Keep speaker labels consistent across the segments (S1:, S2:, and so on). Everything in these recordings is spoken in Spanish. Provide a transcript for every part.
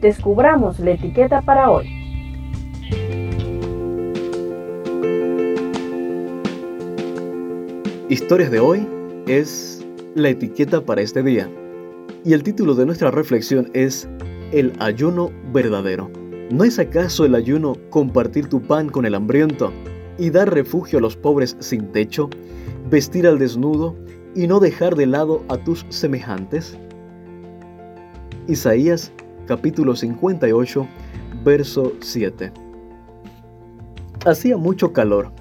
S1: descubramos la etiqueta para hoy.
S2: Historias de hoy es la etiqueta para este día. Y el título de nuestra reflexión es El ayuno verdadero. ¿No es acaso el ayuno compartir tu pan con el hambriento y dar refugio a los pobres sin techo, vestir al desnudo y no dejar de lado a tus semejantes? Isaías capítulo 58, verso 7. Hacía mucho calor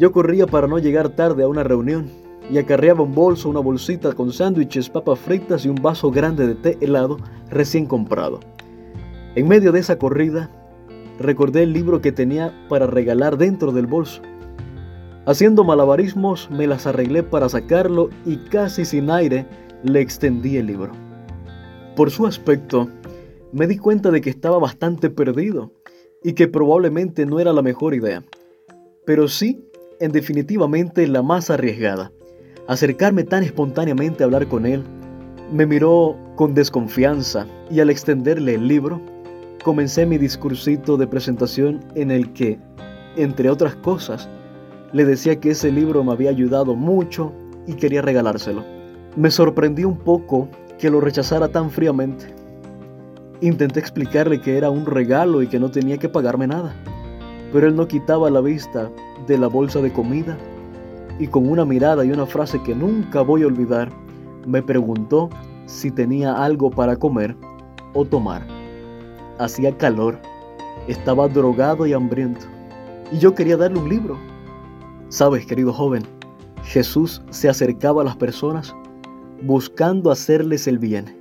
S2: yo corría para no llegar tarde a una reunión y acarreaba un bolso, una bolsita con sándwiches, papas fritas y un vaso grande de té helado recién comprado. En medio de esa corrida, recordé el libro que tenía para regalar dentro del bolso. Haciendo malabarismos, me las arreglé para sacarlo y casi sin aire le extendí el libro. Por su aspecto, me di cuenta de que estaba bastante perdido y que probablemente no era la mejor idea. Pero sí en definitivamente la más arriesgada. Acercarme tan espontáneamente a hablar con él, me miró con desconfianza y al extenderle el libro, comencé mi discursito de presentación en el que, entre otras cosas, le decía que ese libro me había ayudado mucho y quería regalárselo. Me sorprendió un poco que lo rechazara tan fríamente. Intenté explicarle que era un regalo y que no tenía que pagarme nada, pero él no quitaba la vista de la bolsa de comida y con una mirada y una frase que nunca voy a olvidar, me preguntó si tenía algo para comer o tomar. Hacía calor, estaba drogado y hambriento, y yo quería darle un libro. Sabes, querido joven, Jesús se acercaba a las personas buscando hacerles el bien.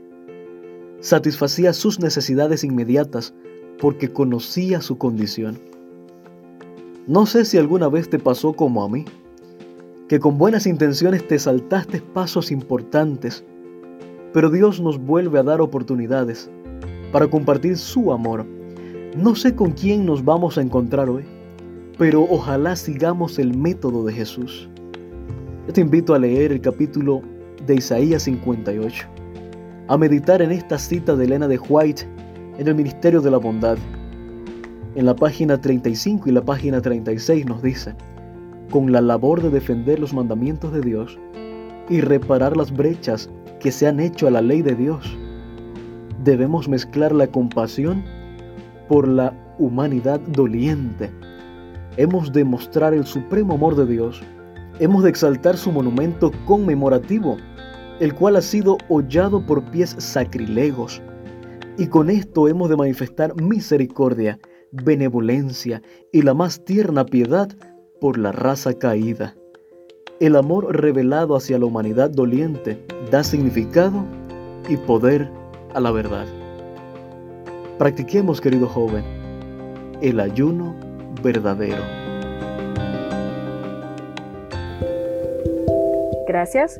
S2: Satisfacía sus necesidades inmediatas porque conocía su condición. No sé si alguna vez te pasó como a mí, que con buenas intenciones te saltaste pasos importantes, pero Dios nos vuelve a dar oportunidades para compartir su amor. No sé con quién nos vamos a encontrar hoy, pero ojalá sigamos el método de Jesús. Te invito a leer el capítulo de Isaías 58, a meditar en esta cita de Elena de White en el Ministerio de la Bondad en la página 35 y la página 36 nos dice, con la labor de defender los mandamientos de Dios y reparar las brechas que se han hecho a la ley de Dios, debemos mezclar la compasión por la humanidad doliente. Hemos de mostrar el supremo amor de Dios. Hemos de exaltar su monumento conmemorativo, el cual ha sido hollado por pies sacrilegos. Y con esto hemos de manifestar misericordia benevolencia y la más tierna piedad por la raza caída. El amor revelado hacia la humanidad doliente da significado y poder a la verdad. Practiquemos, querido joven, el ayuno verdadero.
S1: Gracias